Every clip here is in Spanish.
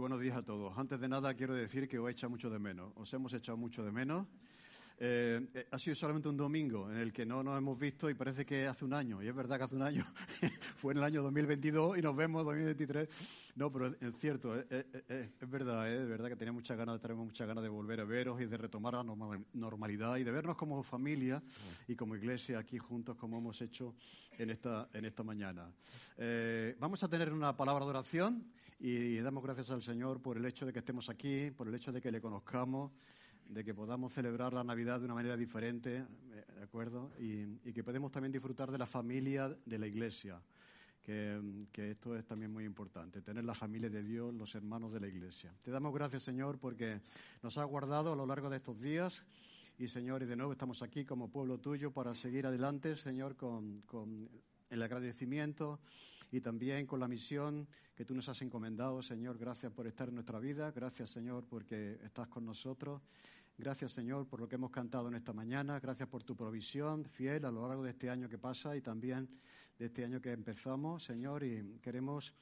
Buenos días a todos. Antes de nada quiero decir que os he echado mucho de menos. Os hemos echado mucho de menos. Eh, eh, ha sido solamente un domingo en el que no nos hemos visto y parece que hace un año. Y es verdad que hace un año fue en el año 2022 y nos vemos en 2023. No, pero es cierto, es, verdad, es verdad que tenía muchas ganas, tenemos muchas ganas de volver a veros y de retomar la normalidad y de vernos como familia y como iglesia aquí juntos como hemos hecho en esta, en esta mañana. Eh, vamos a tener una palabra de oración y damos gracias al Señor por el hecho de que estemos aquí, por el hecho de que le conozcamos, de que podamos celebrar la Navidad de una manera diferente, eh, ¿de acuerdo? Y, que podemos también disfrutar de la familia de la Iglesia, que, que, esto es también muy importante, tener la familia de Dios, los hermanos de la Iglesia. Te damos gracias, Señor, porque nos has guardado a lo largo de estos días. Y, Señor, y de nuevo estamos aquí como pueblo tuyo para seguir adelante, Señor, con, con el agradecimiento y también con la misión que tú nos has encomendado, Señor. Gracias por estar en nuestra vida. Gracias, Señor, porque estás con nosotros. Gracias, Señor, por lo que hemos cantado en esta mañana. Gracias por tu provisión fiel a lo largo de este año que pasa y también de este año que empezamos, Señor. Y queremos,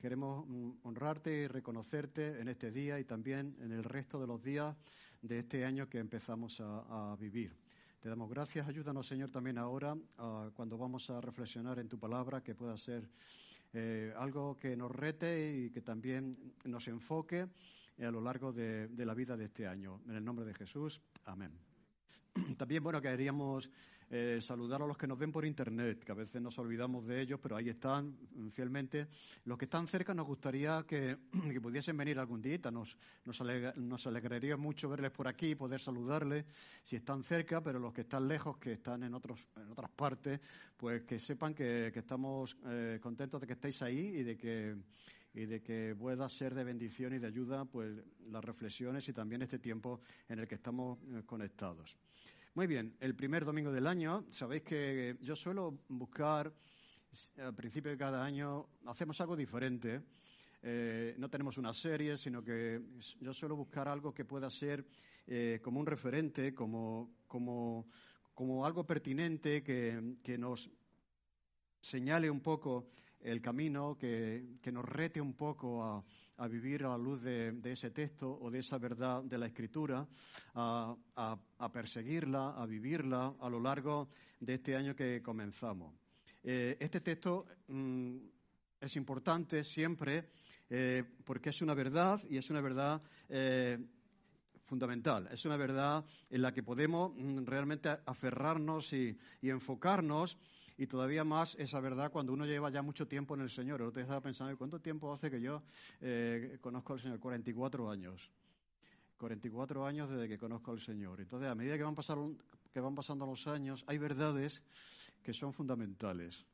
queremos mm, honrarte y reconocerte en este día y también en el resto de los días de este año que empezamos a, vivir. Te damos gracias. Ayúdanos, Señor, también ahora, cuando vamos a reflexionar en tu palabra, que pueda ser eh, algo que nos rete y que también nos enfoque a lo largo de, la vida de este año. En el nombre de Jesús, amén. También, bueno, queríamos eh, saludar a los que nos ven por Internet, que a veces nos olvidamos de ellos, pero ahí están fielmente. Los que están cerca nos gustaría que, pudiesen venir algún día. Nos, nos, alegraría mucho verles por aquí, poder saludarles si están cerca, pero los que están lejos, que están en, otros, en otras partes, pues que sepan que, estamos eh, contentos de que estéis ahí y de que y de que pueda ser de bendición y de ayuda pues las reflexiones y también este tiempo en el que estamos eh, conectados. Muy bien, el primer domingo del año, sabéis que yo suelo buscar al principio de cada año hacemos algo diferente. Eh, no tenemos una serie, sino que yo suelo buscar algo que pueda ser eh, como un referente, como, como, como algo pertinente que, que nos señale un poco el camino, que, nos rete un poco a, vivir a la luz de, ese texto o de esa verdad de la Escritura, a, perseguirla, a vivirla a lo largo de este año que comenzamos. Eh, este texto mm, es importante siempre eh, porque es una verdad y es una verdad eh, fundamental. Es una verdad en la que podemos mm, realmente aferrarnos y enfocarnos y todavía más esa verdad cuando uno lleva ya mucho tiempo en el Señor. El otro estaba pensando, ¿cuánto tiempo hace que yo eh, conozco al Señor? 44 años. 44 años desde que conozco al Señor. Entonces, a medida que van, que van pasando los años, hay verdades que son fundamentales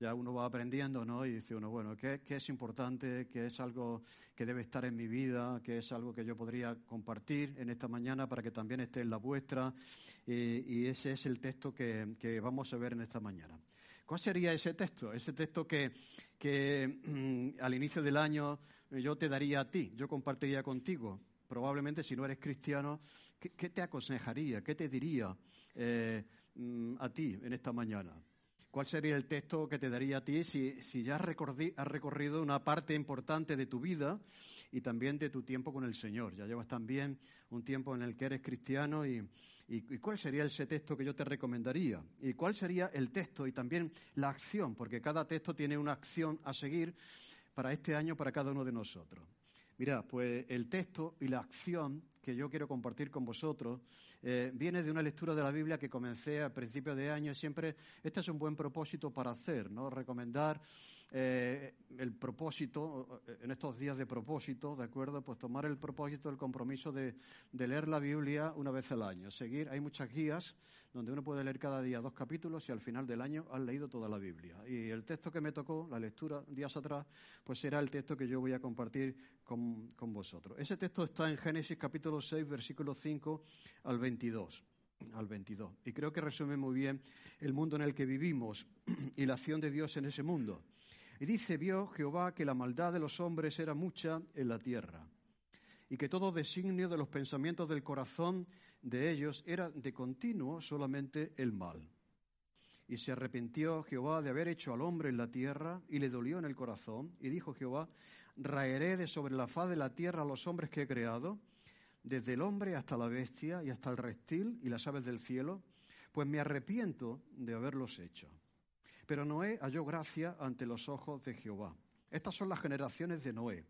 ya uno va aprendiendo, ¿no? Y dice uno, bueno, ¿qué, es importante? ¿Qué es algo que debe estar en mi vida? ¿Qué es algo que yo podría compartir en esta mañana para que también esté en la vuestra? Y, ese es el texto que, vamos a ver en esta mañana. ¿Cuál sería ese texto? Ese texto que, que mm, al inicio del año yo te daría a ti, yo compartiría contigo. Probablemente si no eres cristiano, ¿qué, te aconsejaría? ¿Qué te diría eh, mm, a ti en esta mañana? ¿Cuál sería el texto que te daría a ti si, ya has, recorrido una parte importante de tu vida y también de tu tiempo con el Señor? Ya llevas también un tiempo en el que eres cristiano y, cuál sería ese texto que yo te recomendaría? ¿Y cuál sería el texto y también la acción? Porque cada texto tiene una acción a seguir para este año, para cada uno de nosotros. Mira, pues el texto y la acción que yo quiero compartir con vosotros eh, viene de una lectura de la Biblia que comencé a principios de año. Siempre, este es un buen propósito para hacer, ¿no? Recomendar eh, el propósito, eh, en estos días de propósito, ¿de acuerdo? Pues tomar el propósito, el compromiso de, leer la Biblia una vez al año. Seguir, hay muchas guías donde uno puede leer cada día dos capítulos y al final del año has leído toda la Biblia. Y el texto que me tocó, la lectura días atrás, pues será el texto que yo voy a compartir con, vosotros. Ese texto está en Génesis capítulo 6, versículo 5 al 22 al 22. Y creo que resume muy bien el mundo en el que vivimos y la acción de Dios en ese mundo. Y dice, vio Jehová que la maldad de los hombres era mucha en la tierra, y que todo designio de los pensamientos del corazón de ellos era de continuo solamente el mal. Y se arrepintió Jehová de haber hecho al hombre en la tierra, y le dolió en el corazón, y dijo Jehová, raeré de sobre la faz de la tierra a los hombres que he creado, desde el hombre hasta la bestia y hasta el reptil y las aves del cielo, pues me arrepiento de haberlos hecho. Pero Noé halló gracia ante los ojos de Jehová. Estas son las generaciones de Noé.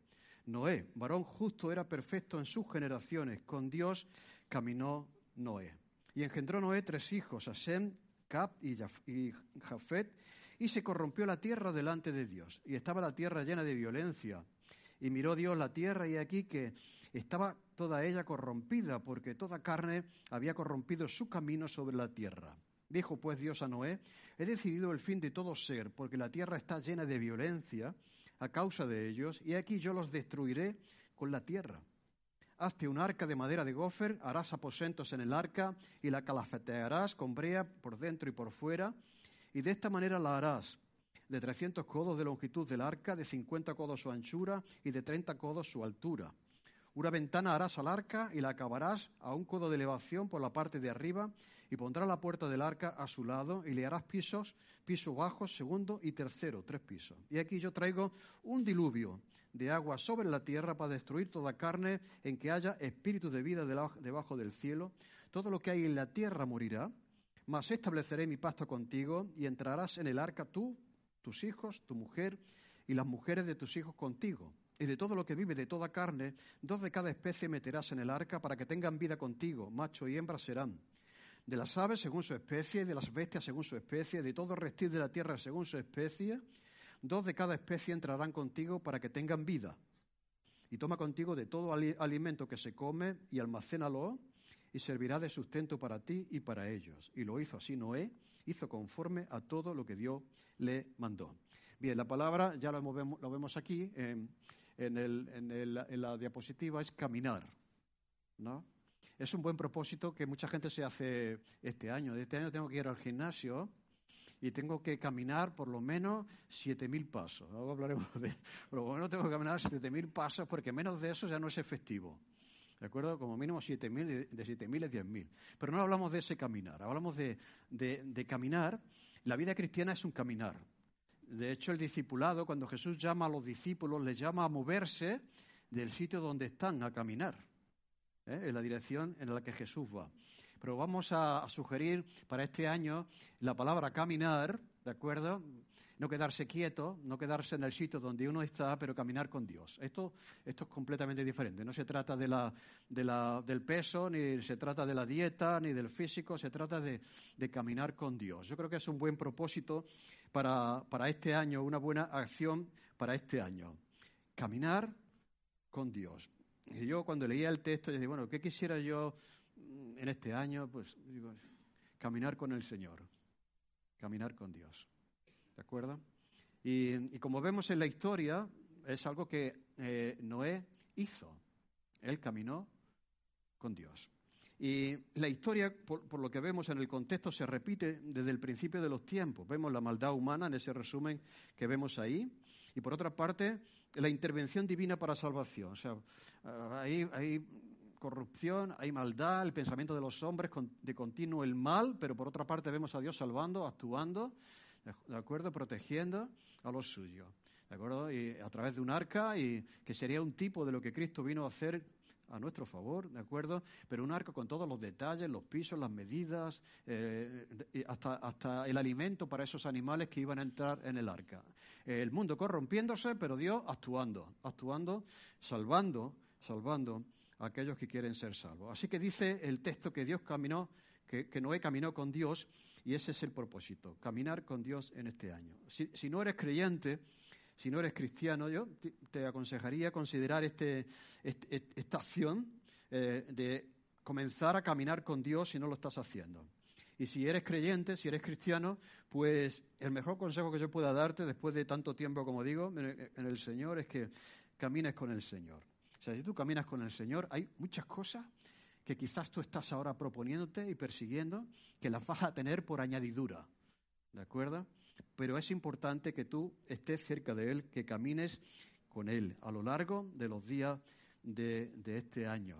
Noé, varón justo, era perfecto en sus generaciones. Con Dios caminó Noé. Y engendró Noé tres hijos, a Sem, Cap y Jafet, y se corrompió la tierra delante de Dios. Y estaba la tierra llena de violencia. Y miró Dios la tierra y aquí que estaba toda ella corrompida, porque toda carne había corrompido su camino sobre la tierra. Dijo pues Dios a Noé, he decidido el fin de todo ser, porque la tierra está llena de violencia a causa de ellos, y aquí yo los destruiré con la tierra. Hazte un arca de madera de gofer, harás aposentos en el arca y la calafetearás con brea por dentro y por fuera, y de esta manera la harás de trescientos codos de longitud del arca, de cincuenta codos su anchura y de treinta codos su altura. Una ventana harás al arca y la acabarás a un codo de elevación por la parte de arriba y pondrás la puerta del arca a su lado y le harás pisos, piso bajo, segundo y tercero, tres pisos. Y aquí yo traigo un diluvio de agua sobre la tierra para destruir toda carne en que haya espíritu de vida debajo del cielo. Todo lo que hay en la tierra morirá, mas estableceré mi pacto contigo y entrarás en el arca tú, tus hijos, tu mujer y las mujeres de tus hijos contigo y de todo lo que vive de toda carne, dos de cada especie meterás en el arca para que tengan vida contigo, macho y hembra serán. De las aves según su especie, de las bestias según su especie, de todo reptil de la tierra según su especie, dos de cada especie entrarán contigo para que tengan vida. Y toma contigo de todo alimento que se come y almacénalo y servirá de sustento para ti y para ellos. Y lo hizo así Noé, hizo conforme a todo lo que Dios le mandó. Bien, la palabra ya lo, vemos aquí en, en, el, en la diapositiva es caminar, ¿no? Es un buen propósito que mucha gente se hace este año. Este año tengo que ir al gimnasio y tengo que caminar por lo menos 7.000 pasos. Luego hablaremos de... Por lo menos tengo que caminar 7.000 pasos porque menos de eso ya no es efectivo. ¿De acuerdo? Como mínimo 7.000, de 7.000 es 10.000. Pero no hablamos de ese caminar, hablamos de, de caminar. La vida cristiana es un caminar. De hecho, el discipulado, cuando Jesús llama a los discípulos, les llama a moverse del sitio donde están, a caminar, ¿eh? en la dirección en la que Jesús va. Pero vamos a, sugerir para este año la palabra caminar, ¿de acuerdo? No quedarse quieto, no quedarse en el sitio donde uno está, pero caminar con Dios. Esto, esto es completamente diferente. No se trata de la, de la, del peso, ni se trata de la dieta, ni del físico, se trata de, de caminar con Dios. Yo creo que es un buen propósito para, para este año, una buena acción para este año. Caminar con Dios. Y yo cuando leía el texto, yo dije, bueno, ¿qué quisiera yo mm, en este año? Pues digo, caminar con el Señor, caminar con Dios. ¿De acuerdo? Y, como vemos en la historia, es algo que eh, Noé hizo. Él caminó con Dios. Y la historia, por, lo que vemos en el contexto, se repite desde el principio de los tiempos. Vemos la maldad humana en ese resumen que vemos ahí. Y por otra parte, la intervención divina para salvación. O sea, hay, hay corrupción, hay maldad, el pensamiento de los hombres de continuo el mal, pero por otra parte vemos a Dios salvando, actuando, ¿de acuerdo? Protegiendo a los suyos. ¿De acuerdo? Y a través de un arca, y que sería un tipo de lo que Cristo vino a hacer a nuestro favor, ¿de acuerdo? Pero un arca con todos los detalles, los pisos, las medidas, eh, hasta, hasta el alimento para esos animales que iban a entrar en el arca. El mundo corrompiéndose, pero Dios actuando, actuando, salvando, salvando a aquellos que quieren ser salvos. Así que dice el texto que Dios caminó, que, que Noé caminó con Dios, y ese es el propósito, caminar con Dios en este año. Si, si no eres creyente, si no eres cristiano, yo te aconsejaría considerar este, esta acción eh, de comenzar a caminar con Dios si no lo estás haciendo. Y si eres creyente, si eres cristiano, pues el mejor consejo que yo pueda darte después de tanto tiempo, como digo, en el Señor, es que camines con el Señor. O sea, si tú caminas con el Señor, hay muchas cosas que quizás tú estás ahora proponiéndote y persiguiendo, que las vas a tener por añadidura. ¿De acuerdo? Pero es importante que tú estés cerca de Él, que camines con Él a lo largo de los días de, este año.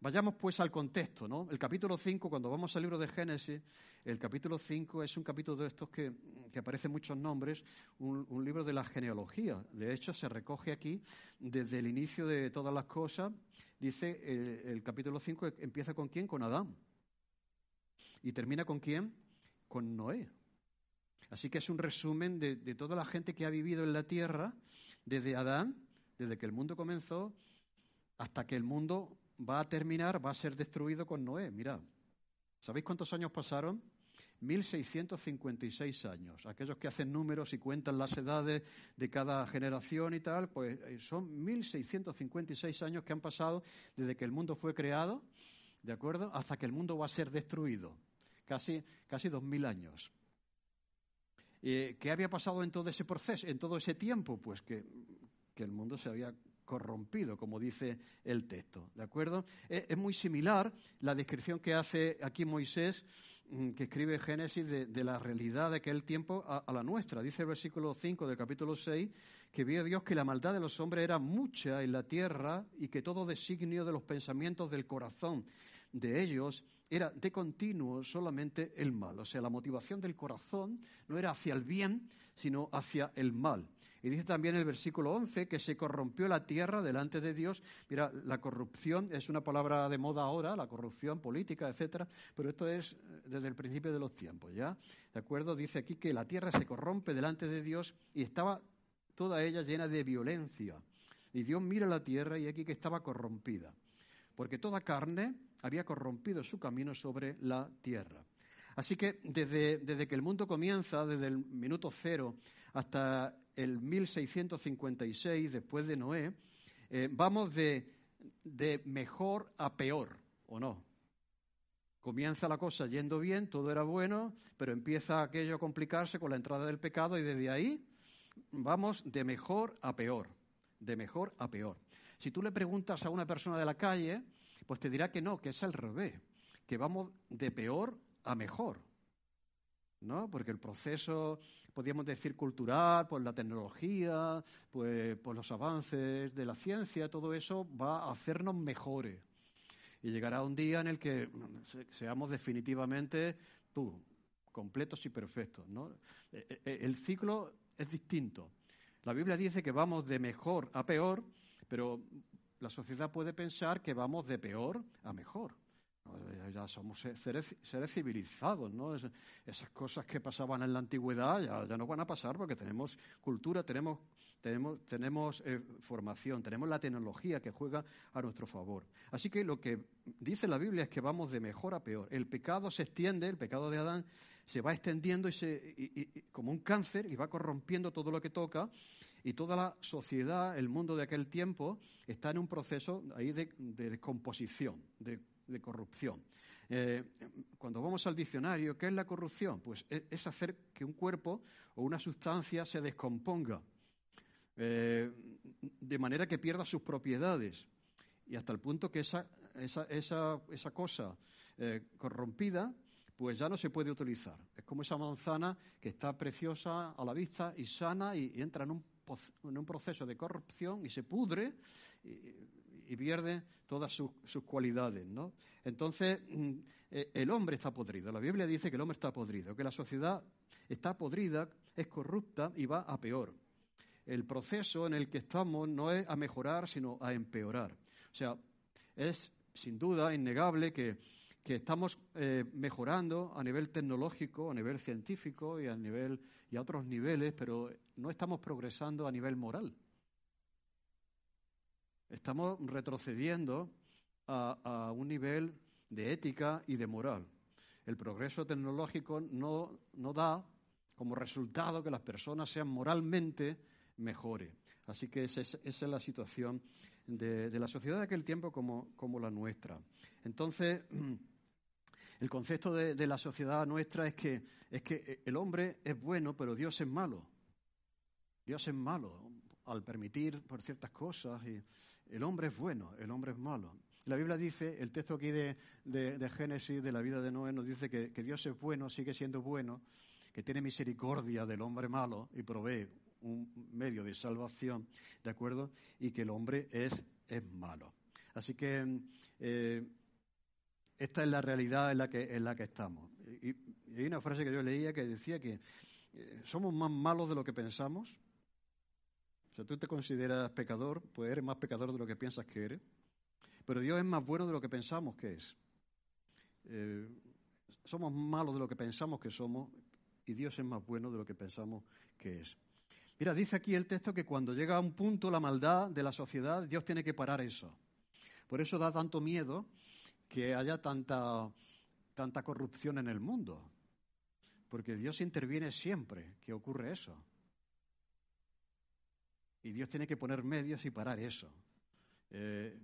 Vayamos pues al contexto, ¿no? El capítulo 5, cuando vamos al libro de Génesis, el capítulo 5 es un capítulo de estos que, aparecen muchos nombres, un, libro de la genealogía. De hecho, se recoge aquí desde el inicio de todas las cosas. Dice, el, el capítulo 5 empieza con quién? Con Adán. ¿Y termina con quién? Con Noé. Así que es un resumen de, toda la gente que ha vivido en la tierra, desde Adán, desde que el mundo comenzó, hasta que el mundo va a terminar, va a ser destruido con Noé. Mira, ¿sabéis cuántos años pasaron? 1656 años. Aquellos que hacen números y cuentan las edades de cada generación y tal, pues eh, son 1656 años que han pasado desde que el mundo fue creado, ¿de acuerdo? Hasta que el mundo va a ser destruido. Casi, casi 2000 años. Eh, ¿Qué había pasado en todo ese proceso, en todo ese tiempo? Pues que, el mundo se había corrompido, como dice el texto. ¿De acuerdo? Es, muy similar la descripción que hace aquí Moisés, mm, que escribe Génesis, de, la realidad de aquel tiempo a, a, la nuestra. Dice el versículo 5 del capítulo 6 que vio Dios que la maldad de los hombres era mucha en la tierra y que todo designio de los pensamientos del corazón de ellos era de continuo solamente el mal. O sea, la motivación del corazón no era hacia el bien, sino hacia el mal. Y dice también el versículo 11 que se corrompió la tierra delante de Dios. Mira, la corrupción es una palabra de moda ahora, la corrupción política, etcétera, pero esto es eh, desde el principio de los tiempos, ¿ya? ¿De acuerdo? Dice aquí que la tierra se corrompe delante de Dios y estaba toda ella llena de violencia. Y Dios mira la tierra y aquí que estaba corrompida. Porque toda carne había corrompido su camino sobre la tierra. Así que desde, que el mundo comienza, desde el minuto cero hasta el 1656, después de Noé, eh, vamos de, de mejor a peor, ¿o no? Comienza la cosa yendo bien, todo era bueno, pero empieza aquello a complicarse con la entrada del pecado y desde ahí vamos de mejor a peor, de mejor a peor. Si tú le preguntas a una persona de la calle, pues te dirá que no, que es al revés, que vamos de peor a mejor. ¿no? Porque el proceso, podríamos decir, cultural, por la tecnología, pues por los avances de la ciencia, todo eso va a hacernos mejores. Y llegará un día en el que seamos definitivamente tú, completos y perfectos. ¿no? E, e, e, el ciclo es distinto. La Biblia dice que vamos de mejor a peor, pero la sociedad puede pensar que vamos de peor a mejor. Ya somos seres, civilizados, ¿no? esas cosas que pasaban en la antigüedad ya, no van a pasar porque tenemos cultura, tenemos, tenemos, tenemos eh, formación, tenemos la tecnología que juega a nuestro favor. Así que lo que dice la Biblia es que vamos de mejor a peor. El pecado se extiende, el pecado de Adán se va extendiendo y se, como un cáncer y va corrompiendo todo lo que toca y toda la sociedad, el mundo de aquel tiempo, está en un proceso ahí de, descomposición, de, corrupción. Eh, cuando vamos al diccionario, ¿qué es la corrupción? Pues e, es, hacer que un cuerpo o una sustancia se descomponga, eh, de manera que pierda sus propiedades, y hasta el punto que esa, esa, esa, cosa eh, corrompida pues ya no se puede utilizar. Es como esa manzana que está preciosa a la vista y sana y entra en un en un proceso de corrupción y se pudre y, pierde todas sus, cualidades. ¿no? Entonces, mm, e, el hombre está podrido. La Biblia dice que el hombre está podrido, que la sociedad está podrida, es corrupta y va a peor. El proceso en el que estamos no es a mejorar, sino a empeorar. O sea, es sin duda innegable que, estamos eh, mejorando a nivel tecnológico, a nivel científico y a, nivel, y a otros niveles, pero no estamos progresando a nivel moral. Estamos retrocediendo a, un nivel de ética y de moral. El progreso tecnológico no, no da como resultado que las personas sean moralmente mejores. Así que esa es, la situación de, la sociedad de aquel tiempo como, la nuestra. Entonces, el concepto de, la sociedad nuestra es que, el hombre es bueno, pero Dios es malo. Dios es malo al permitir por ciertas cosas. Y el hombre es bueno, el hombre es malo. La Biblia dice, el texto aquí de, Génesis, de la vida de Noé, nos dice que Dios es bueno, sigue siendo bueno, que tiene misericordia del hombre malo y provee un medio de salvación, ¿de acuerdo? Y que el hombre es, es malo. Así que eh, esta es la realidad en la que, en la que estamos. Y, hay una frase que yo leía que decía que eh, somos más malos de lo que pensamos. O sea, tú te consideras pecador, pues eres más pecador de lo que piensas que eres. Pero Dios es más bueno de lo que pensamos que es. Eh, somos malos de lo que pensamos que somos y Dios es más bueno de lo que pensamos que es. Mira, dice aquí el texto que cuando llega a un punto la maldad de la sociedad, Dios tiene que parar eso. Por eso da tanto miedo que haya tanta, tanta corrupción en el mundo. Porque Dios interviene siempre que ocurre eso. Y Dios tiene que poner medios y parar eso. Eh,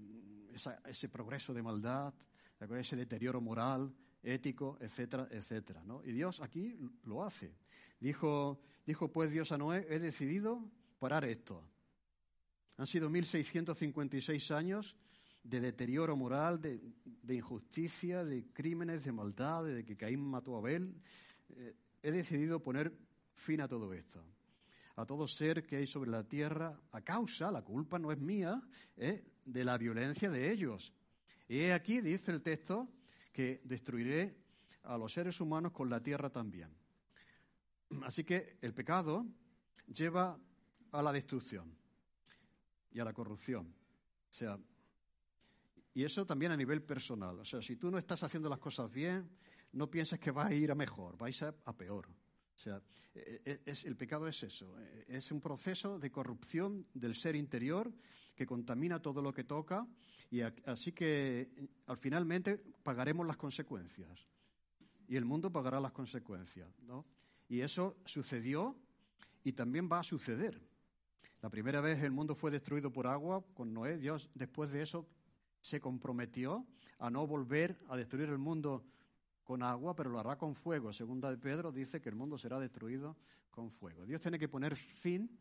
ese progreso de maldad, ese deterioro moral, ético, etcétera, etcétera. Y Dios aquí lo hace. Dijo, dijo pues Dios a Noé, he decidido parar esto. Han sido 1656 años de deterioro moral, de, injusticia, de crímenes, de maldad, de que Caín mató a Abel. Eh, he decidido poner fin a todo esto. A todo ser que hay sobre la tierra, a causa, la culpa no es mía, eh, de la violencia de ellos. Y aquí, dice el texto, que destruiré a los seres humanos con la tierra también. Así que el pecado lleva a la destrucción y a la corrupción. O sea, y eso también a nivel personal. O sea, si tú no estás haciendo las cosas bien, no pienses que vas a ir a mejor, vais a, a peor. O sea, e, e, es, el pecado es eso, e, es un proceso de corrupción del ser interior que contamina todo lo que toca y así que al finalmente pagaremos las consecuencias y el mundo pagará las consecuencias, ¿no? Y eso sucedió y también va a suceder. La primera vez el mundo fue destruido por agua con Noé. Dios después de eso se comprometió a no volver a destruir el mundo con agua, pero lo hará con fuego. Segunda de Pedro dice que el mundo será destruido con fuego. Dios tiene que poner fin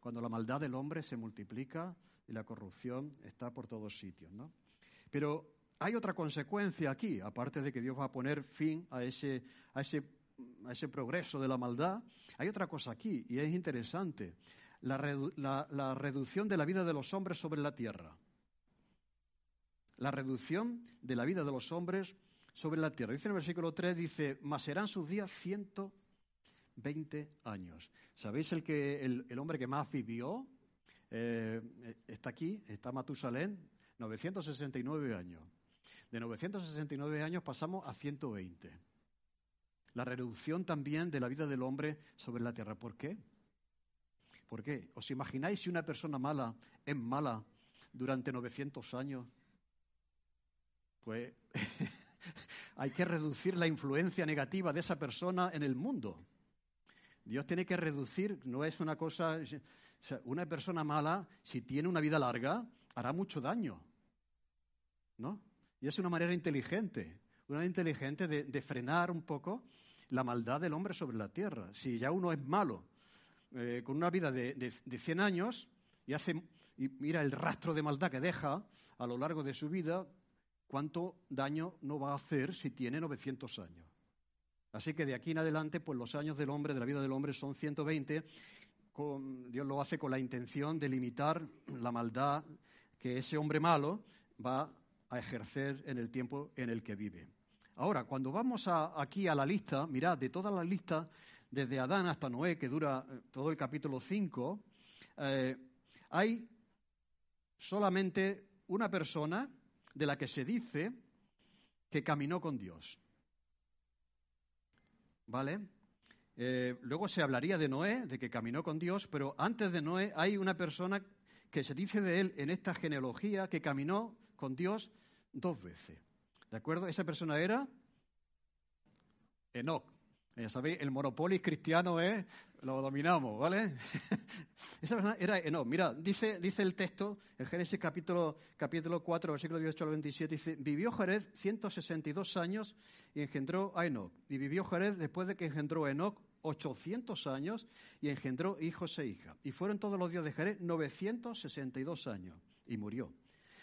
cuando la maldad del hombre se multiplica y la corrupción está por todos sitios, ¿no? Pero hay otra consecuencia aquí, aparte de que Dios va a poner fin a ese, a ese a ese progreso de la maldad, hay otra cosa aquí, y es interesante, la, reducción de la vida de los hombres sobre la tierra. La reducción de la vida de los hombres sobre la tierra. Dice en el versículo 3, dice, mas serán sus días 120 años. ¿Sabéis el, que, el, hombre que más vivió? Eh, está aquí, está Matusalén, 969 años. De 969 años pasamos a 120 la reducción también de la vida del hombre sobre la tierra. ¿Por qué? ¿Por qué? ¿Os imagináis si una persona mala es mala durante 900 años? Pues hay que reducir la influencia negativa de esa persona en el mundo. Dios tiene que reducir, no es una cosa, una persona mala, si tiene una vida larga, hará mucho daño. ¿No? Y es una manera inteligente, una manera inteligente de frenar un poco la maldad del hombre sobre la tierra. Si ya uno es malo, eh, con una vida de, de, 100 años, y, hace, y mira el rastro de maldad que deja a lo largo de su vida, ¿cuánto daño no va a hacer si tiene 900 años? Así que de aquí en adelante, pues los años del hombre, de la vida del hombre, son 120. Dios lo hace con la intención de limitar la maldad que ese hombre malo va a ejercer en el tiempo en el que vive. Ahora, cuando vamos aquí a la lista, mirad, de toda la lista, desde Adán hasta Noé, que dura eh, todo el capítulo 5, eh, hay solamente una persona de la que se dice que caminó con Dios. ¿Vale? Eh, luego se hablaría de Noé, de que caminó con Dios, pero antes de Noé hay una persona que se dice de él en esta genealogía que caminó con Dios dos veces. ¿De acuerdo? Esa persona era Enoch. Ya sabéis, el monopolis cristiano es, lo dominamos, ¿vale? Esa persona era Enoch. Mira, dice, dice el texto, en Génesis capítulo, capítulo 4, versículo 18 al 27, dice, vivió Jerez 162 años y engendró a Enoch. Y vivió Jerez después de que engendró a Enoch 800 años y engendró hijos e hijas. Y fueron todos los días de Jerez 962 años y murió.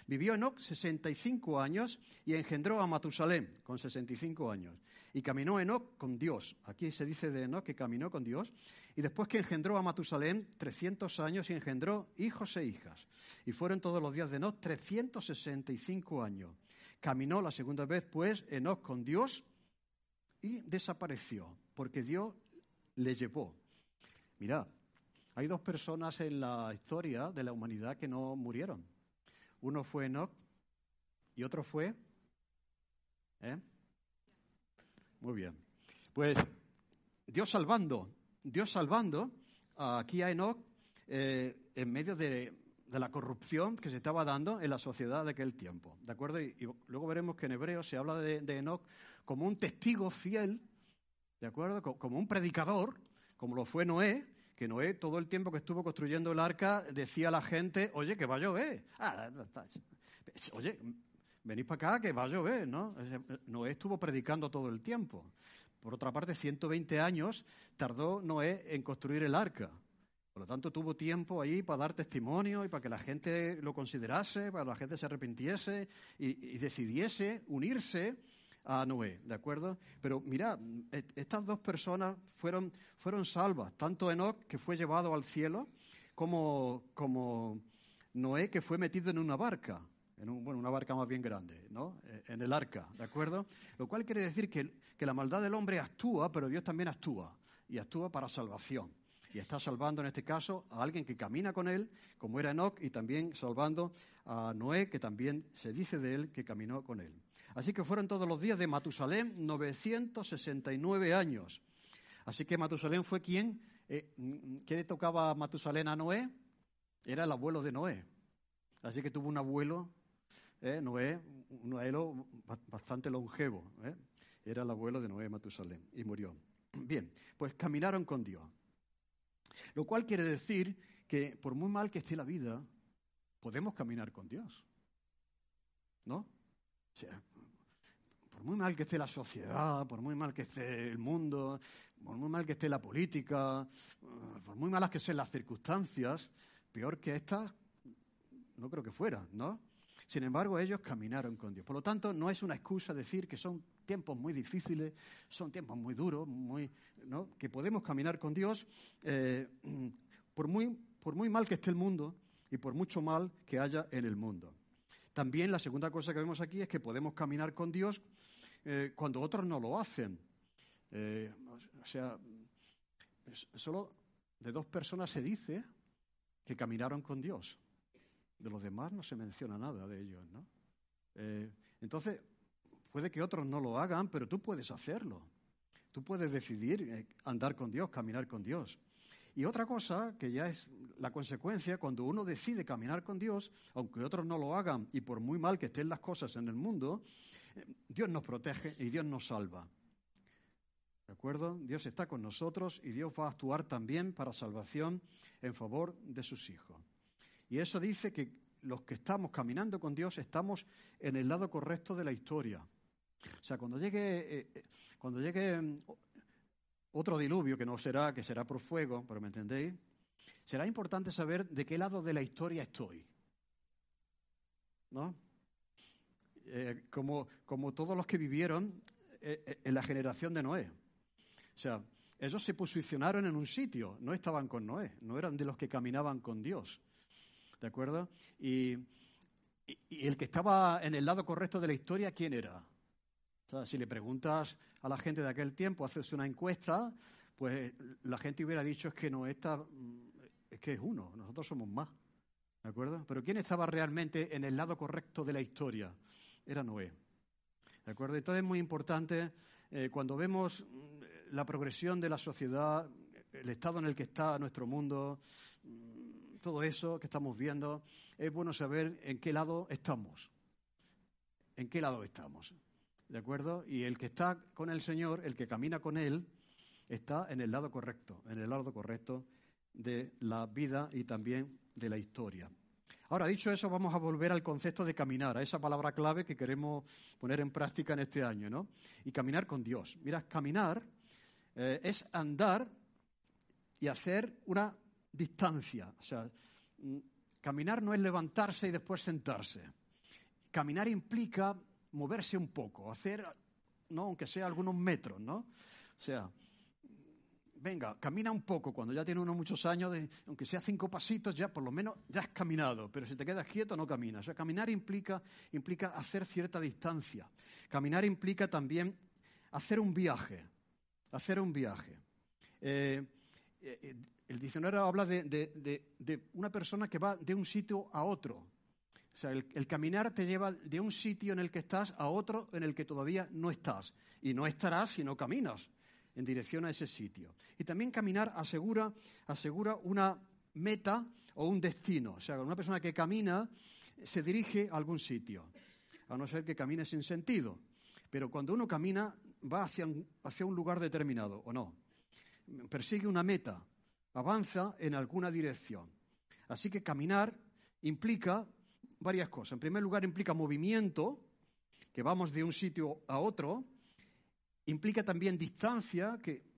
Vivió Enoch 65 años y engendró a Matusalén con 65 años. Y caminó Enoch con Dios. Aquí se dice de Enoch que caminó con Dios. Y después que engendró a Matusalén 300 años y engendró hijos e hijas. Y fueron todos los días de Enoch 365 años. Caminó la segunda vez, pues, Enoch con Dios y desapareció, porque Dios le llevó. Mirad, hay dos personas en la historia de la humanidad que no murieron. Uno fue Enoch y otro fue... ¿eh? Muy bien. Pues Dios salvando, Dios salvando aquí a Enoch eh, en medio de, la corrupción que se estaba dando en la sociedad de aquel tiempo. ¿De acuerdo? Y, luego veremos que en hebreo se habla de, de Enoch como un testigo fiel, ¿de acuerdo? Como un predicador, como lo fue Noé, que Noé todo el tiempo que estuvo construyendo el arca decía a la gente, oye, que va a llover. Ah, oye, venid para acá, que va a llover, ¿no? Noé estuvo predicando todo el tiempo. Por otra parte, 120 años tardó Noé en construir el arca. Por lo tanto, tuvo tiempo ahí para dar testimonio y para que la gente lo considerase, para que la gente se arrepintiese y decidiese unirse a Noé, ¿de acuerdo? Pero mira, e, estas dos personas fueron, fueron salvas, tanto Enoch, que fue llevado al cielo, como, como Noé, que fue metido en una barca, en un, bueno, una barca más bien grande, ¿no? E, en el arca, ¿de acuerdo? Lo cual quiere decir que, que la maldad del hombre actúa, pero Dios también actúa, y actúa para salvación. Y está salvando en este caso a alguien que camina con él, como era Enoch, y también salvando a Noé, que también se dice de él que caminó con él. Así que fueron todos los días de Matusalén 969 años. Así que Matusalén fue quien, eh, ¿qué le tocaba a Matusalén a Noé? Era el abuelo de Noé. Así que tuvo un abuelo, eh, Noé, un abuelo bastante longevo. Eh. Era el abuelo de Noé, Matusalén, y murió. Bien, pues caminaron con Dios. Lo cual quiere decir que por muy mal que esté la vida, podemos caminar con Dios. ¿No? O sea, por muy mal que esté la sociedad, por muy mal que esté el mundo, por muy mal que esté la política, por muy malas que sean las circunstancias, peor que estas, no creo que fuera, ¿no? Sin embargo, ellos caminaron con Dios. Por lo tanto, no es una excusa decir que son tiempos muy difíciles, son tiempos muy duros, muy, ¿no? que podemos caminar con Dios eh, por, muy, por muy mal que esté el mundo y por mucho mal que haya en el mundo. También la segunda cosa que vemos aquí es que podemos caminar con Dios eh, cuando otros no lo hacen. Eh, o sea, solo de dos personas se dice que caminaron con Dios. De los demás no se menciona nada de ellos, ¿no? Eh, entonces, puede que otros no lo hagan, pero tú puedes hacerlo. Tú puedes decidir andar con Dios, caminar con Dios. Y otra cosa, que ya es la consecuencia, cuando uno decide caminar con Dios, aunque otros no lo hagan y por muy mal que estén las cosas en el mundo, Dios nos protege y Dios nos salva. ¿De acuerdo? Dios está con nosotros y Dios va a actuar también para salvación en favor de sus hijos. Y eso dice que los que estamos caminando con Dios estamos en el lado correcto de la historia. O sea, cuando llegue, eh, eh, cuando llegue mm, otro diluvio, que no será, que será por fuego, pero me entendéis, será importante saber de qué lado de la historia estoy. ¿No? Eh, como, como todos los que vivieron eh, eh, en la generación de Noé. O sea, ellos se posicionaron en un sitio, no estaban con Noé, no eran de los que caminaban con Dios. ¿De acuerdo? Y, y, el que estaba en el lado correcto de la historia, ¿quién era? Si le preguntas a la gente de aquel tiempo, haces una encuesta, pues la gente hubiera dicho es que Noé está, mm, es que es uno, nosotros somos más. ¿De acuerdo? Pero ¿quién estaba realmente en el lado correcto de la historia? era Noé. ¿De acuerdo? Entonces es muy importante eh, cuando vemos mm, la progresión de la sociedad, el estado en el que está nuestro mundo, mm, todo eso que estamos viendo, es bueno saber en qué lado estamos. En qué lado estamos. ¿De acuerdo? Y el que está con el Señor, el que camina con Él, está en el lado correcto, en el lado correcto de la vida y también de la historia. Ahora, dicho eso, vamos a volver al concepto de caminar, a esa palabra clave que queremos poner en práctica en este año, ¿no? Y caminar con Dios. Mira, caminar eh, es andar y hacer una distancia. O sea, mm, caminar no es levantarse y después sentarse. Caminar implica moverse un poco, hacer, ¿no? aunque sea algunos metros, ¿no? O sea, venga, camina un poco, cuando ya tiene unos muchos años, aunque sea cinco pasitos, ya por lo menos ya has caminado, pero si te quedas quieto no caminas. O sea, caminar implica, implica hacer cierta distancia. Caminar implica también hacer un viaje, hacer un viaje. Eh, eh, el diccionario habla de, una persona que va de un sitio a otro. O sea, el, caminar te lleva de un sitio en el que estás a otro en el que todavía no estás. Y no estarás si no caminas en dirección a ese sitio. Y también caminar asegura, asegura una meta o un destino. O sea, una persona que camina se dirige a algún sitio, a no ser que camine sin sentido. Pero cuando uno camina va hacia hacia un lugar determinado, ¿o no? Persigue una meta, avanza en alguna dirección. Así que caminar implica varias cosas. En primer lugar, implica movimiento, que vamos de un sitio a otro, implica también distancia, que,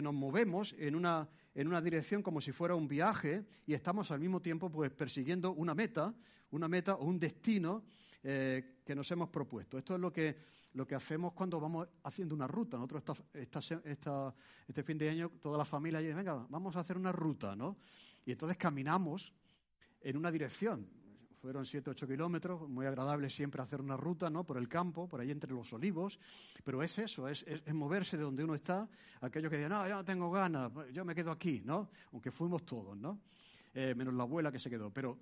nos movemos en una, en una dirección como si fuera un viaje y estamos al mismo tiempo pues, persiguiendo una meta, una meta o un destino eh, que nos hemos propuesto. Esto es lo que, lo que hacemos cuando vamos haciendo una ruta. Nosotros esta, este fin de año, toda la familia dice, venga, vamos a hacer una ruta, ¿no? Y entonces caminamos en una dirección fueron 7, 8 kilómetros, muy agradable siempre hacer una ruta, ¿no? Por el campo, por ahí entre los olivos, pero es eso, es, moverse de donde uno está, aquellos que dicen, no, yo no tengo ganas, yo me quedo aquí, ¿no? Aunque fuimos todos, ¿no? Eh, menos la abuela que se quedó, pero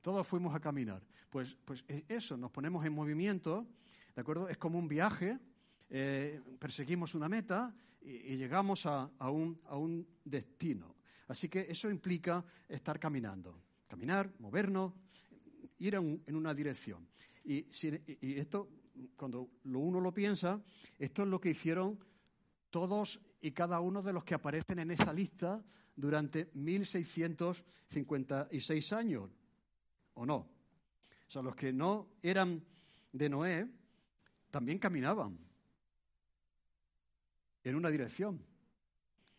todos fuimos a caminar. Pues, pues eso, nos ponemos en movimiento, ¿de acuerdo? Es como un viaje, eh, perseguimos una meta y, llegamos a, un, a un destino. Así que eso implica estar caminando. Caminar, movernos, ir en, una dirección. Y, esto, cuando uno lo piensa, esto es lo que hicieron todos y cada uno de los que aparecen en esa lista durante 1656 años, ¿o no? O sea, los que no eran de Noé también caminaban en una dirección,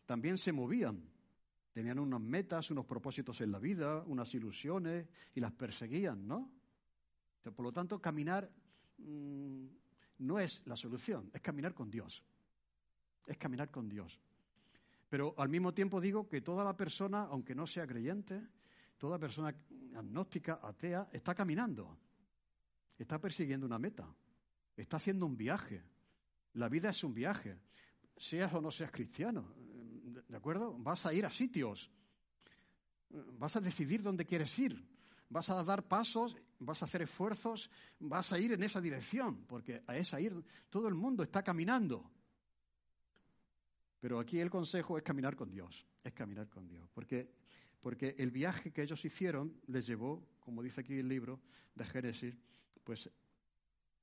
también se movían. Tenían unas metas, unos propósitos en la vida, unas ilusiones y las perseguían, ¿no? por lo tanto, caminar mm, no es la solución, es caminar con Dios. Es caminar con Dios. Pero al mismo tiempo digo que toda la persona, aunque no sea creyente, toda persona agnóstica, atea, está caminando, está persiguiendo una meta, está haciendo un viaje. La vida es un viaje, seas o no seas cristiano. ¿De acuerdo? Vas a ir a sitios, vas a decidir dónde quieres ir, vas a dar pasos, vas a hacer esfuerzos, vas a ir en esa dirección, porque a esa ir todo el mundo está caminando. Pero aquí el consejo es caminar con Dios, es caminar con Dios, porque, porque el viaje que ellos hicieron les llevó, como dice aquí el libro de Génesis, pues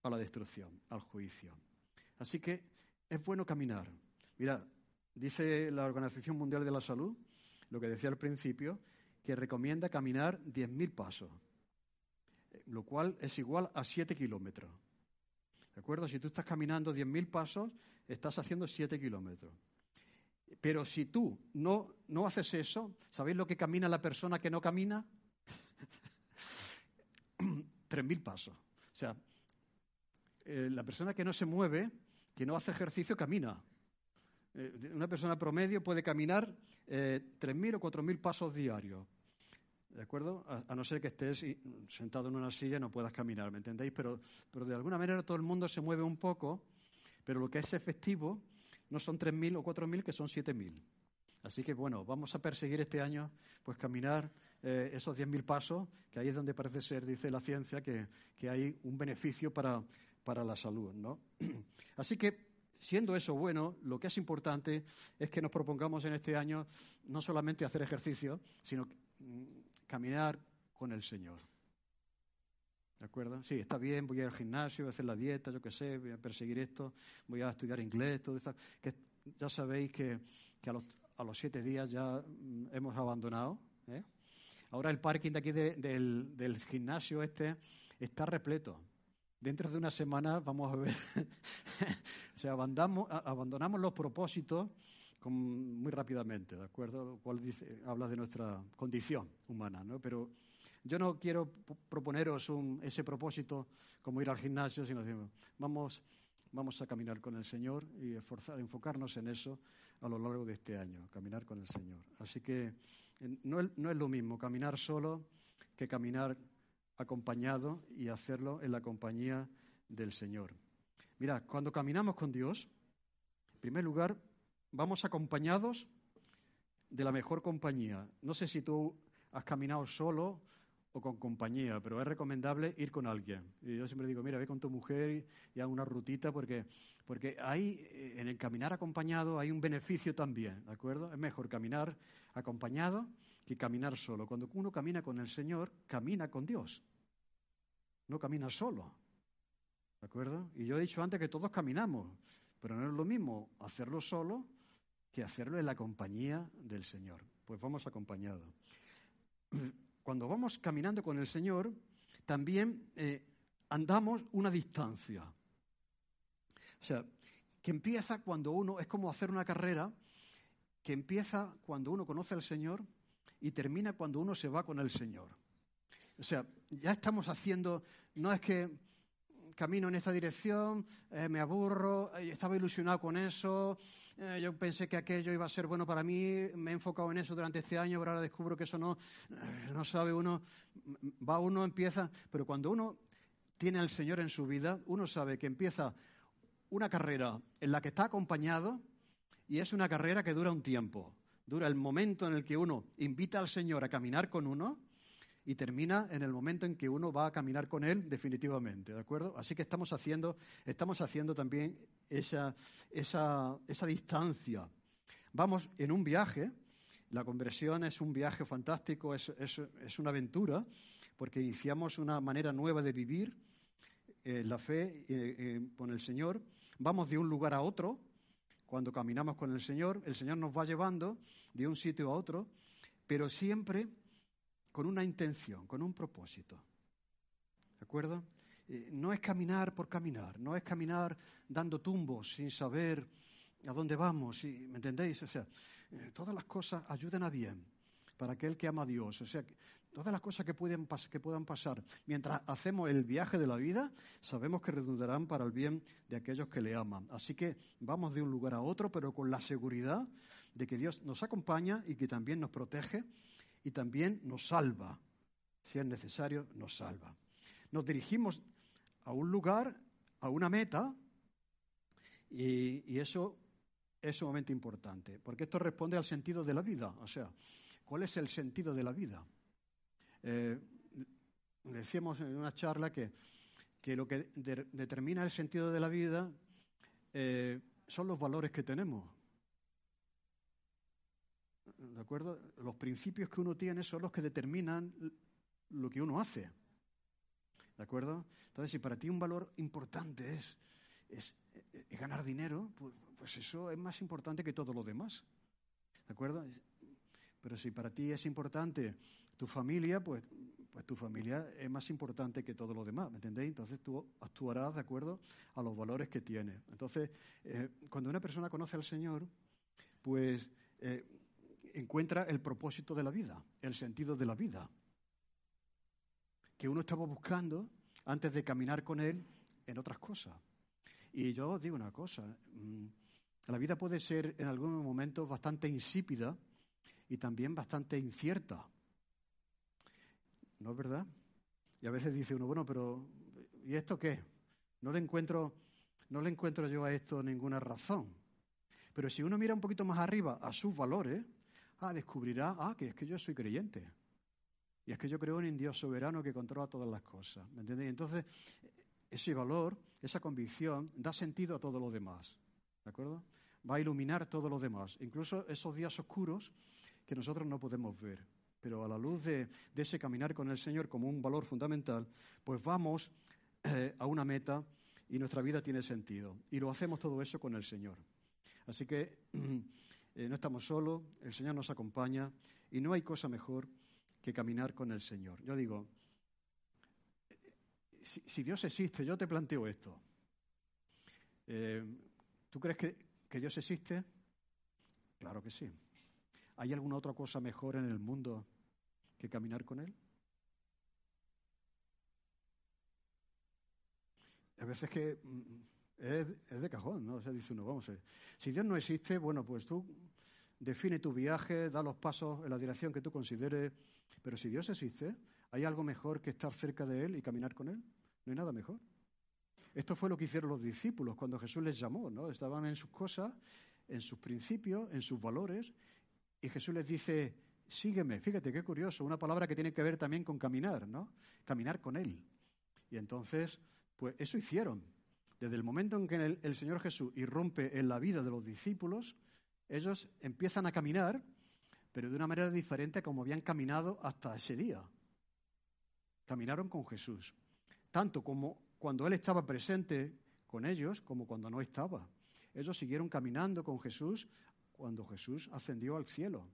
a la destrucción, al juicio. Así que es bueno caminar. Mira, Dice la Organización Mundial de la Salud, lo que decía al principio, que recomienda caminar 10.000 pasos, lo cual es igual a 7 kilómetros. ¿De acuerdo? Si tú estás caminando 10.000 pasos, estás haciendo 7 kilómetros. Pero si tú no, no haces eso, ¿sabéis lo que camina la persona que no camina? 3.000 pasos. O sea, eh, la persona que no se mueve, que no hace ejercicio, camina. Eh, una persona promedio puede caminar eh, 3.000 o 4.000 pasos diarios. ¿De acuerdo? A, no ser que estés sentado en una silla y no puedas caminar, ¿me entendéis? Pero, pero de alguna manera todo el mundo se mueve un poco, pero lo que es efectivo no son 3.000 o 4.000, que son 7.000. Así que bueno, vamos a perseguir este año, pues caminar eh, esos 10.000 pasos, que ahí es donde parece ser, dice la ciencia, que, que hay un beneficio para, para la salud, ¿no? Así que siendo eso bueno, lo que es importante es que nos propongamos en este año no solamente hacer ejercicio, sino mm, caminar con el Señor. ¿De acuerdo? Sí, está bien, voy a ir al gimnasio, voy a hacer la dieta, yo qué sé, voy a perseguir esto, voy a estudiar inglés, todo esto. Que ya sabéis que, a, los, siete días ya mm, hemos abandonado. ¿eh? Ahora el parking de aquí del, del gimnasio este está repleto dentro de una semana vamos a ver, o sea, abandonamos, abandonamos los propósitos muy rápidamente, ¿de acuerdo? Cual dice, habla de nuestra condición humana, ¿no? Pero yo no quiero proponeros un, ese propósito como ir al gimnasio, sino decir, vamos, vamos a caminar con el Señor y esforzar, enfocarnos en eso a lo largo de este año, caminar con el Señor. Así que no no es lo mismo caminar solo que caminar acompañado y hacerlo en la compañía del Señor. Mira, cuando caminamos con Dios, en primer lugar, vamos acompañados de la mejor compañía. No sé si tú has caminado solo o con compañía, pero es recomendable ir con alguien. Y yo siempre digo, mira, ve con tu mujer y haz una rutita porque, porque hay, eh, en el caminar acompañado hay un beneficio también, ¿de acuerdo? Es mejor caminar acompañado que caminar solo. Cuando uno camina con el Señor, camina con Dios. No camina solo. ¿De acuerdo? Y yo he dicho antes que todos caminamos, pero no es lo mismo hacerlo solo que hacerlo en la compañía del Señor. Pues vamos acompañados. Cuando vamos caminando con el Señor, también eh, andamos una distancia. O sea, que empieza cuando uno, es como hacer una carrera, que empieza cuando uno conoce al Señor y termina cuando uno se va con el Señor. O sea, ya estamos haciendo, no es que camino en esta dirección, eh, me aburro, eh, estaba ilusionado con eso, eh, yo pensé que aquello iba a ser bueno para mí, me he enfocado en eso durante este año, pero ahora descubro que eso no, no sabe uno, va uno, empieza, pero cuando uno tiene al Señor en su vida, uno sabe que empieza una carrera en la que está acompañado y es una carrera que dura un tiempo. Dura el momento en el que uno invita al Señor a caminar con uno y termina en el momento en que uno va a caminar con Él definitivamente, ¿de acuerdo? Así que estamos haciendo, estamos haciendo también esa, esa, esa distancia. Vamos en un viaje, la conversión es un viaje fantástico, es, es, es una aventura, porque iniciamos una manera nueva de vivir eh, la fe eh, eh, con el Señor. Vamos de un lugar a otro, cuando caminamos con el Señor, el Señor nos va llevando de un sitio a otro, pero siempre con una intención, con un propósito. ¿De acuerdo? Eh, no es caminar por caminar, no es caminar dando tumbos sin saber a dónde vamos, ¿me entendéis? O sea, eh, todas las cosas ayudan a bien para aquel que ama a Dios. O sea, todas las cosas que, pueden que puedan pasar mientras hacemos el viaje de la vida, sabemos que redundarán para el bien de aquellos que le aman. Así que vamos de un lugar a otro, pero con la seguridad de que Dios nos acompaña y que también nos protege y también nos salva. Si es necesario, nos salva. Nos dirigimos a un lugar, a una meta, y, eso es sumamente importante, porque esto responde al sentido de la vida. O sea, ¿cuál es el sentido de la vida? Eh, decíamos en una charla que, lo que determina el sentido de la vida eh, son los valores que tenemos. ¿de acuerdo? Los principios que uno tiene son los que determinan lo que uno hace. ¿De acuerdo? Entonces, si para ti un valor importante es, es, ganar dinero, pues, pues, eso es más importante que todo lo demás. ¿De acuerdo? Pero si para ti es importante tu familia, pues, pues tu familia es más importante que todo lo demás, ¿me entendéis? Entonces tú actuarás de acuerdo a los valores que tiene. Entonces, eh, cuando una persona conoce al Señor, pues eh, encuentra el propósito de la vida, el sentido de la vida, que uno estaba buscando antes de caminar con él en otras cosas. Y yo os digo una cosa, mm, la vida puede ser en algunos momentos bastante insípida y también bastante incierta. ¿No es verdad? Y a veces dice uno, bueno, pero ¿y esto qué? No le encuentro, no le encuentro yo a esto ninguna razón. Pero si uno mira un poquito más arriba a sus valores, ah, descubrirá, ah, que es que yo soy creyente. Y es que yo creo en un Dios soberano que controla todas las cosas. ¿Me entonces, ese valor, esa convicción, da sentido a todo lo demás. ¿De acuerdo? Va a iluminar todo lo demás. Incluso esos días oscuros que nosotros no podemos ver. Pero a la luz de, ese caminar con el Señor como un valor fundamental, pues vamos eh, a una meta y nuestra vida tiene sentido. Y lo hacemos todo eso con el Señor. Así que eh, no estamos solos, el Señor nos acompaña y no hay cosa mejor que caminar con el Señor. Yo digo, si, Dios existe, yo te planteo esto. Eh, ¿Tú crees que Dios existe? Claro que sí. ¿Hay alguna otra cosa mejor en el mundo que caminar con Él? A veces que mm, es, de cajón, ¿no? O sea, dice uno, vamos a ver. Si Dios no existe, bueno, pues tú define tu viaje, da los pasos en la dirección que tú consideres pero si Dios existe, ¿hay algo mejor que estar cerca de Él y caminar con Él? No hay nada mejor. Esto fue lo que hicieron los discípulos cuando Jesús les llamó, ¿no? Estaban en sus cosas, en sus principios, en sus valores, y Jesús les dice, sígueme. Fíjate qué curioso, una palabra que tiene que ver también con caminar, ¿no? Caminar con Él. Y entonces, pues eso hicieron. Desde el momento en que el, Señor Jesús irrumpe en la vida de los discípulos, ellos empiezan a caminar pero de una manera diferente a como habían caminado hasta ese día. Caminaron con Jesús, tanto como cuando Él estaba presente con ellos, como cuando no estaba. Ellos siguieron caminando con Jesús cuando Jesús ascendió al cielo.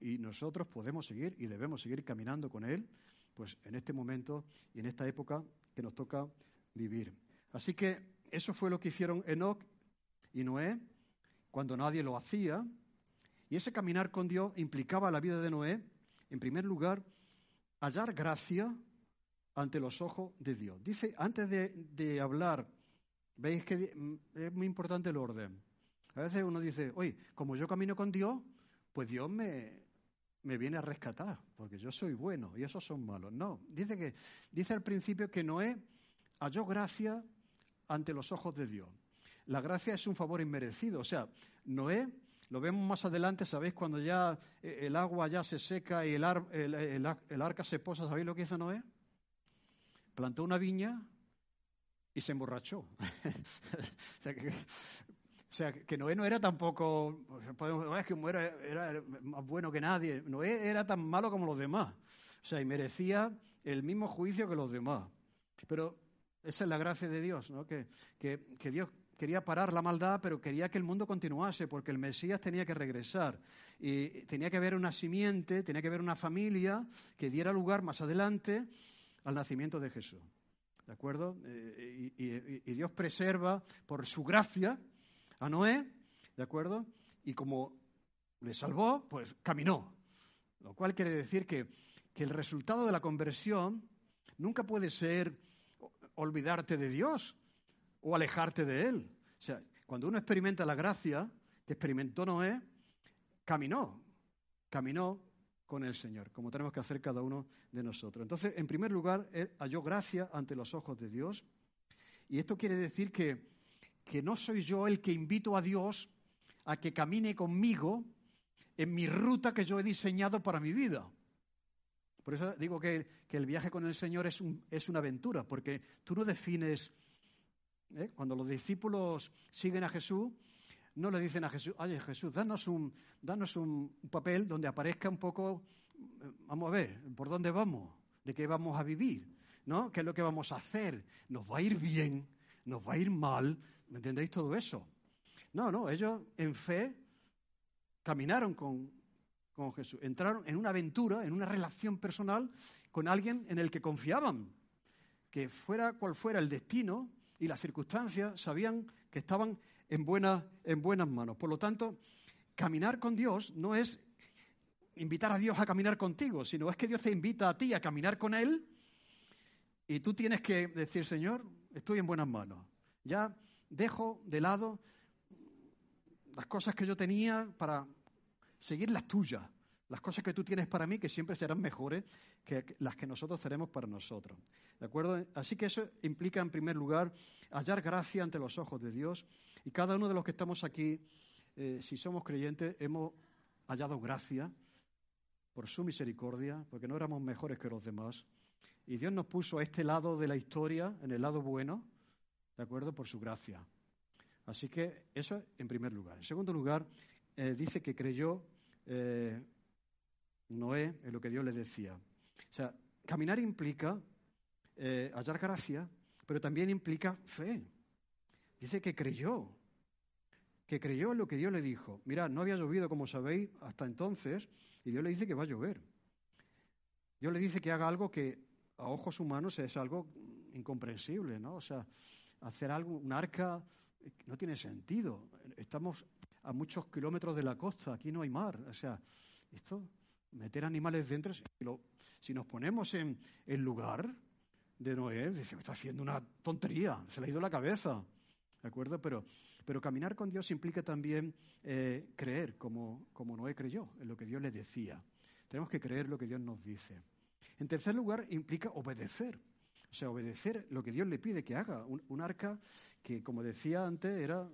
Y nosotros podemos seguir y debemos seguir caminando con Él, pues en este momento y en esta época que nos toca vivir. Así que eso fue lo que hicieron Enoch y Noé cuando nadie lo hacía, y ese caminar con Dios implicaba la vida de Noé, en primer lugar, hallar gracia ante los ojos de Dios. Dice, antes de, hablar, veis que es muy importante el orden. A veces uno dice, oye, como yo camino con Dios, pues Dios me, me viene a rescatar, porque yo soy bueno y esos son malos. No, dice que dice al principio que Noé halló gracia ante los ojos de Dios. La gracia es un favor inmerecido, o sea, Noé lo vemos más adelante, ¿sabéis? Cuando ya eh, el agua ya se seca y el, arca se posa, ¿sabéis lo que hizo Noé? Plantó una viña y se emborrachó. Noé no era tampoco, podemos, es que era, era más bueno que nadie. Noé era tan malo como los demás. O sea, y merecía el mismo juicio que los demás. Pero esa es la gracia de Dios, ¿no? Que, que, que Dios quería parar la maldad, pero quería que el mundo continuase, porque el Mesías tenía que regresar. Y tenía que haber una simiente, tenía que haber una familia que diera lugar más adelante al nacimiento de Jesús. ¿De acuerdo? Eh, y, Dios preserva por su gracia a Noé, ¿de acuerdo? Y como le salvó, pues caminó. Lo cual quiere decir que, que el resultado de la conversión nunca puede ser olvidarte de Dios, o alejarte de Él. O sea, cuando uno experimenta la gracia que experimentó Noé, caminó, caminó con el Señor, como tenemos que hacer cada uno de nosotros. Entonces, en primer lugar, halló gracia ante los ojos de Dios. Y esto quiere decir que, que no soy yo el que invito a Dios a que camine conmigo en mi ruta que yo he diseñado para mi vida. Por eso digo que, que el viaje con el Señor es, un, es una aventura, porque tú no defines ¿eh? Cuando los discípulos siguen a Jesús, no le dicen a Jesús, oye Jesús, danos un, danos un papel donde aparezca un poco, eh, vamos a ver, por dónde vamos, de qué vamos a vivir, ¿no? ¿Qué es lo que vamos a hacer? ¿Nos va a ir bien? ¿Nos va a ir mal? ¿Me entendéis todo eso? No, no, ellos en fe caminaron con, con Jesús, entraron en una aventura, en una relación personal con alguien en el que confiaban, que fuera cual fuera el destino, y las circunstancias sabían que estaban en, en buenas manos. Por lo tanto, caminar con Dios no es invitar a Dios a caminar contigo, sino es que Dios te invita a ti a caminar con Él y tú tienes que decir, Señor, estoy en buenas manos. Ya dejo de lado las cosas que yo tenía para seguir las tuyas, las cosas que tú tienes para mí, que siempre serán mejores que las que nosotros tenemos para nosotros. ¿De acuerdo? Así que eso implica, en primer lugar, hallar gracia ante los ojos de Dios. Y cada uno de los que estamos aquí eh, si somos creyentes, hemos hallado gracia por su misericordia, porque no éramos mejores que los demás. Y Dios nos puso a este lado de la historia, en el lado bueno, ¿de acuerdo? Por su gracia. Así que eso en primer lugar. En segundo lugar, eh, dice que creyó eh, Noé en lo que Dios le decía. O sea, caminar implica eh, hallar gracia, pero también implica fe. Dice que creyó, que creyó en lo que Dios le dijo. Mira, no había llovido, como sabéis, hasta entonces, y Dios le dice que va a llover. Dios le dice que haga algo que a ojos humanos es algo incomprensible, ¿no? O sea, hacer algo, un arca, no tiene sentido. Estamos a muchos kilómetros de la costa, aquí no hay mar. O sea, esto, meter animales dentro, si nos ponemos en el lugar de Noé, dice, está haciendo una tontería, se le ha ido la cabeza. ¿De acuerdo? Pero, pero caminar con Dios implica también eh, creer, como, como Noé creyó, en lo que Dios le decía. Tenemos que creer lo que Dios nos dice. En tercer lugar, implica obedecer. O sea, obedecer lo que Dios le pide que haga. Un, arca que, como decía antes, era,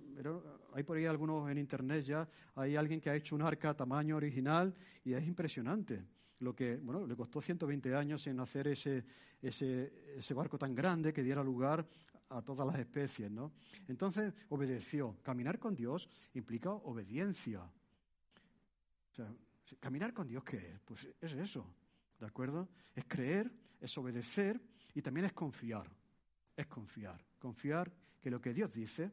hay por ahí algunos en internet ya, hay alguien que ha hecho un arca tamaño original y es impresionante. Lo que, bueno, le costó 120 años en hacer ese, ese, ese barco tan grande que diera lugar a todas las especies, ¿no? Entonces obedeció. Caminar con Dios implica obediencia. O sea, caminar con Dios, ¿qué es? Pues es eso, ¿de acuerdo? Es creer, es obedecer y también es confiar. Es confiar. Confiar que lo que Dios dice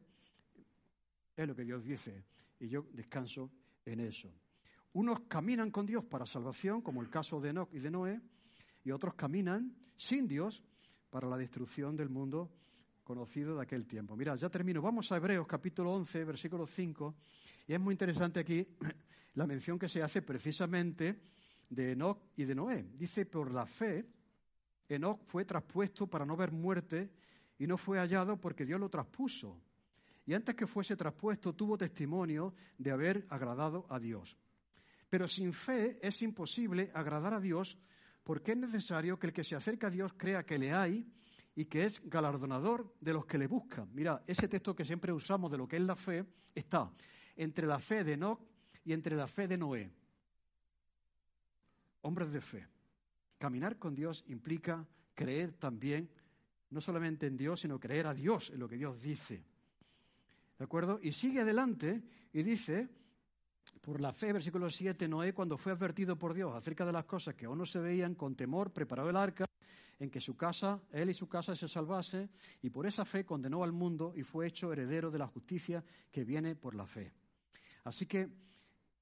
es lo que Dios dice. Y yo descanso en eso. Unos caminan con Dios para salvación, como el caso de Enoch y de Noé, y otros caminan sin Dios para la destrucción del mundo conocido de aquel tiempo. Mira, ya termino. Vamos a Hebreos capítulo 11, versículo 5, y es muy interesante aquí la mención que se hace precisamente de Enoch y de Noé. Dice, por la fe, Enoch fue traspuesto para no ver muerte y no fue hallado porque Dios lo traspuso. Y antes que fuese traspuesto tuvo testimonio de haber agradado a Dios. Pero sin fe es imposible agradar a Dios porque es necesario que el que se acerca a Dios crea que le hay y que es galardonador de los que le buscan. Mira, ese texto que siempre usamos de lo que es la fe está entre la fe de Enoch y entre la fe de Noé. Hombres de fe. Caminar con Dios implica creer también, no solamente en Dios, sino creer a Dios en lo que Dios dice. ¿De acuerdo? Y sigue adelante y dice, por la fe, versículo 7, Noé, cuando fue advertido por Dios acerca de las cosas que aún no se veían, con temor preparó el arca en que su casa, él y su casa se salvase, y por esa fe condenó al mundo y fue hecho heredero de la justicia que viene por la fe. Así que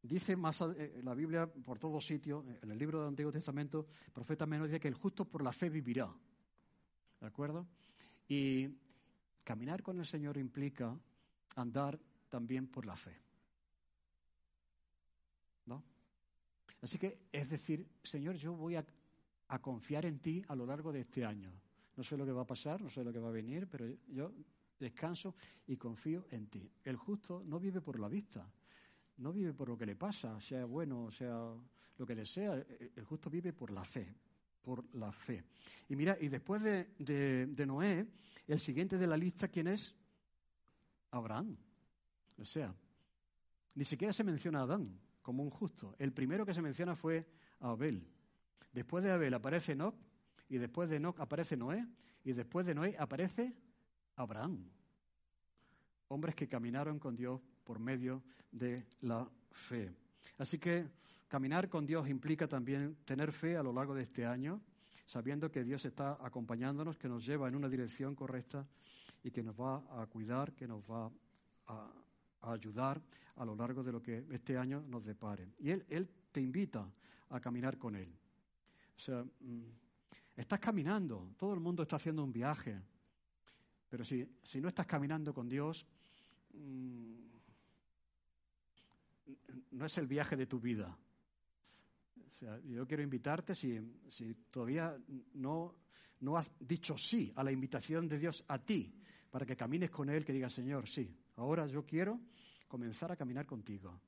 Dice más eh, la Biblia por todos sitios, en el libro del Antiguo Testamento, profeta menos dice que el justo por la fe vivirá. ¿De acuerdo? Y caminar con el Señor implica andar también por la fe. ¿No? Así que es decir, Señor, yo voy a, a confiar en ti a lo largo de este año. No sé lo que va a pasar, no sé lo que va a venir, pero yo descanso y confío en ti. El justo no vive por la vista, no vive por lo que le pasa, sea bueno, sea lo que desea, el justo vive por la fe, por la fe. Y mira, y después de, Noé, el siguiente de la lista, ¿quién es? Abraham. O sea, ni siquiera se menciona a Adán como un justo. El primero que se menciona fue Abel. Después de Abel aparece Enoch, y después de Enoch aparece Noé, y después de Noé aparece Abraham. Hombres que caminaron con Dios por medio de la fe. Así que caminar con Dios implica también tener fe a lo largo de este año, sabiendo que Dios está acompañándonos, que nos lleva en una dirección correcta y que nos va a cuidar, que nos va a, ayudar a lo largo de lo que este año nos depare. Y Él, te invita a caminar con Él. O sea, mm, estás caminando, todo el mundo está haciendo un viaje, pero si, si no estás caminando con Dios, mm, no es el viaje de tu vida. yo quiero invitarte, si, todavía no, no has dicho sí a la invitación de Dios a ti, para que camines con Él, que digas, Señor, sí, ahora yo quiero comenzar a caminar contigo.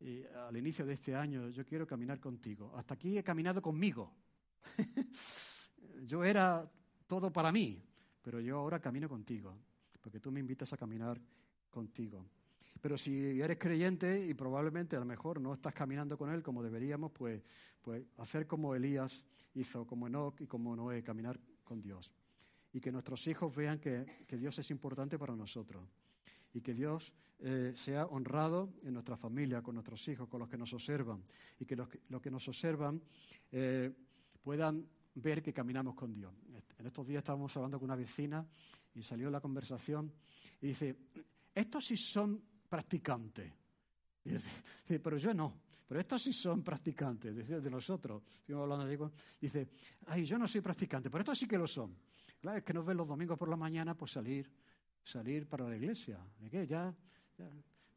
Y al inicio de este año yo quiero caminar contigo. Hasta aquí he caminado conmigo. yo era todo para mí, pero yo ahora camino contigo, porque tú me invitas a caminar contigo. Pero si eres creyente y probablemente a lo mejor no estás caminando con Él como deberíamos, pues, pues hacer como Elías hizo, como Enoch y como Noé, caminar con Dios. Y que nuestros hijos vean que, Dios es importante para nosotros. Y que Dios eh, sea honrado en nuestra familia, con nuestros hijos, con los que nos observan. Y que los que, que nos observan eh, puedan ver que caminamos con Dios. En estos días estábamos hablando con una vecina y salió la conversación y dice, estos sí son practicantes. Dice, pero yo no. Pero estos sí son practicantes, de nosotros. hablando dice, ay, yo no soy practicante, pero estos sí que lo son. Claro, es que nos ven los domingos por la mañana, pues salir, salir para la iglesia. ¿De qué? Ya,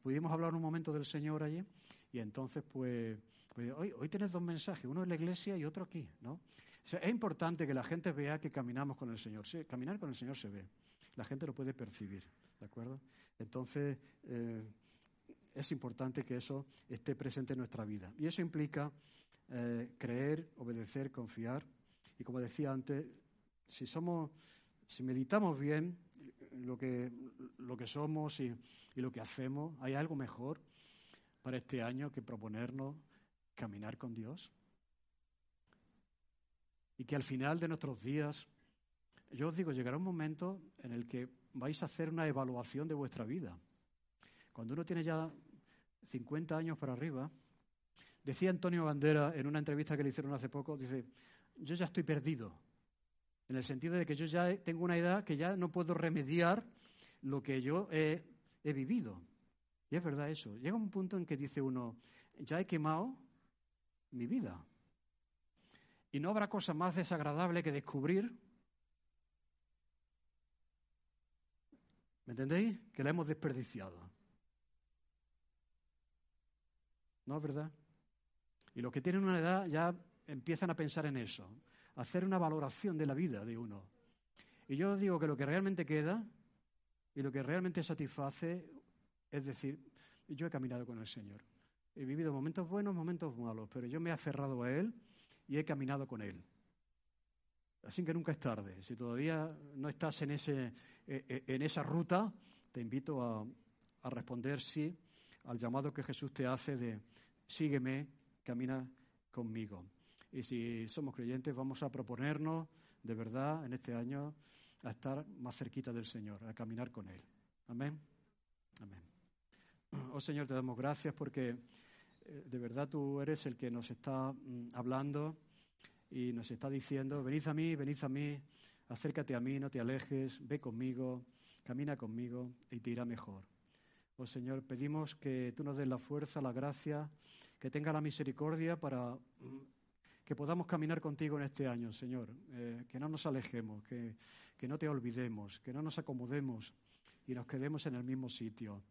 pudimos hablar un momento del Señor allí y entonces, pues, pues, hoy, hoy tenés dos mensajes, uno en la iglesia y otro aquí, ¿no? es importante que la gente vea que caminamos con el Señor. caminar con el Señor se ve. La gente lo puede percibir, ¿de acuerdo? Entonces, eh, es importante que eso esté presente en nuestra vida. Y eso implica eh, creer, obedecer, confiar. Y como decía antes, si somos, si meditamos bien lo que, lo que somos y, y lo que hacemos, ¿hay algo mejor para este año que proponernos caminar con Dios? Y que al final de nuestros días, yo os digo, llegará un momento en el que vais a hacer una evaluación de vuestra vida. Cuando uno tiene ya 50 años para arriba, decía Antonio Bandera en una entrevista que le hicieron hace poco, dice, yo ya estoy perdido, en el sentido de que yo ya tengo una edad que ya no puedo remediar lo que yo he, he vivido. Y es verdad eso. Llega un punto en que dice uno, ya he quemado mi vida. Y no habrá cosa más desagradable que descubrir, ¿me entendéis? Que la hemos desperdiciado. ¿No es verdad? Y los que tienen una edad ya empiezan a pensar en eso, a hacer una valoración de la vida de uno. Y yo digo que lo que realmente queda y lo que realmente satisface es decir, yo he caminado con el Señor. He vivido momentos buenos, momentos malos, pero yo me he aferrado a Él y he caminado con Él. Así que nunca es tarde. Si todavía no estás en, ese, eh, eh, en esa ruta, te invito a, a responder sí al llamado que Jesús te hace de sígueme, camina conmigo. Y si somos creyentes, vamos a proponernos de verdad en este año a estar más cerquita del Señor, a caminar con Él. Amén. Amén. Oh Señor, te damos gracias porque eh, de verdad tú eres el que nos está mm, hablando y nos está diciendo, venid a mí, venid a mí, acércate a mí, no te alejes, ve conmigo, camina conmigo y te irá mejor. Oh Señor, pedimos que tú nos des la fuerza, la gracia, que tenga la misericordia para mm, que podamos caminar contigo en este año, Señor. Eh, que no nos alejemos, que, que no te olvidemos, que no nos acomodemos y nos quedemos en el mismo sitio.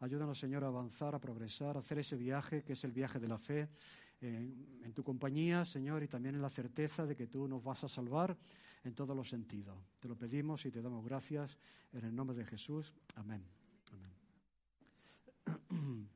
Ayúdanos, Señor, a avanzar, a progresar, a hacer ese viaje que es el viaje de la fe, en tu compañía, Señor, y también en la certeza de que tú nos vas a salvar en todos los sentidos. Te lo pedimos y te damos gracias en el nombre de Jesús. Amén. Amén.